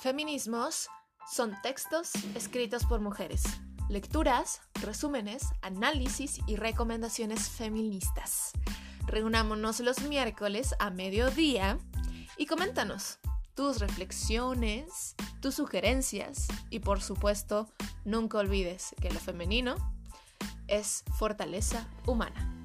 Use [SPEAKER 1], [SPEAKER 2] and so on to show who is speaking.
[SPEAKER 1] Feminismos son textos escritos por mujeres, lecturas, resúmenes, análisis y recomendaciones feministas. Reunámonos los miércoles a mediodía y coméntanos tus reflexiones, tus sugerencias y por supuesto nunca olvides que lo femenino es fortaleza humana.